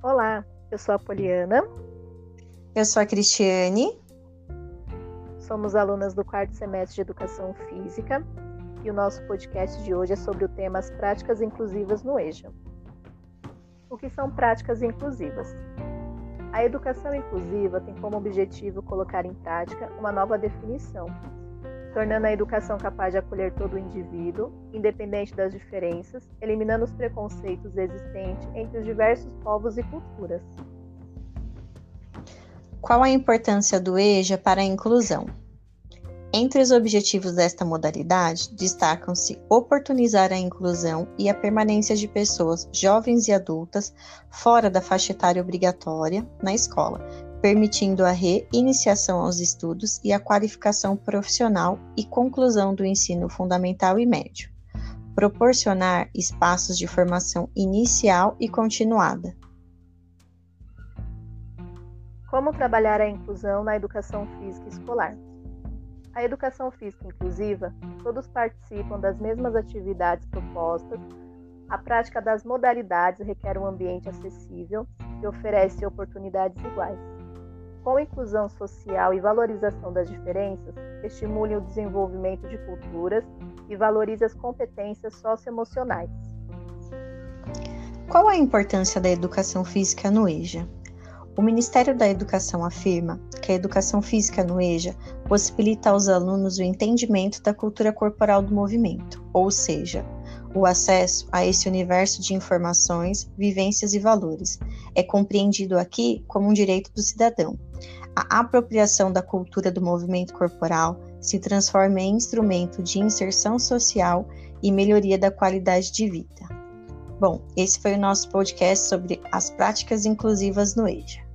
Olá, eu sou a Poliana. Eu sou a Cristiane. Somos alunas do quarto semestre de Educação Física e o nosso podcast de hoje é sobre o tema as práticas inclusivas no EJA. O que são práticas inclusivas? A educação inclusiva tem como objetivo colocar em prática uma nova definição, tornando a educação capaz de acolher todo o indivíduo, independente das diferenças, eliminando os preconceitos existentes entre os diversos povos e culturas. Qual a importância do EJA para a inclusão? Entre os objetivos desta modalidade, destacam-se oportunizar a inclusão e a permanência de pessoas jovens e adultas fora da faixa etária obrigatória na escola, permitindo a reiniciação aos estudos e a qualificação profissional e conclusão do ensino fundamental e médio. Proporcionar espaços de formação inicial e continuada. Como trabalhar a inclusão na educação física escolar? A educação física inclusiva, todos participam das mesmas atividades propostas. A prática das modalidades requer um ambiente acessível e oferece oportunidades iguais. Com inclusão social e valorização das diferenças, estimule o desenvolvimento de culturas e valorize as competências socioemocionais. Qual a importância da educação física no EJA? O Ministério da Educação afirma que a educação física no EJA possibilita aos alunos o entendimento da cultura corporal do movimento, ou seja, o acesso a esse universo de informações, vivências e valores. É compreendido aqui como um direito do cidadão. A apropriação da cultura do movimento corporal se transforma em instrumento de inserção social e melhoria da qualidade de vida. Bom, esse foi o nosso podcast sobre as práticas inclusivas no EJA.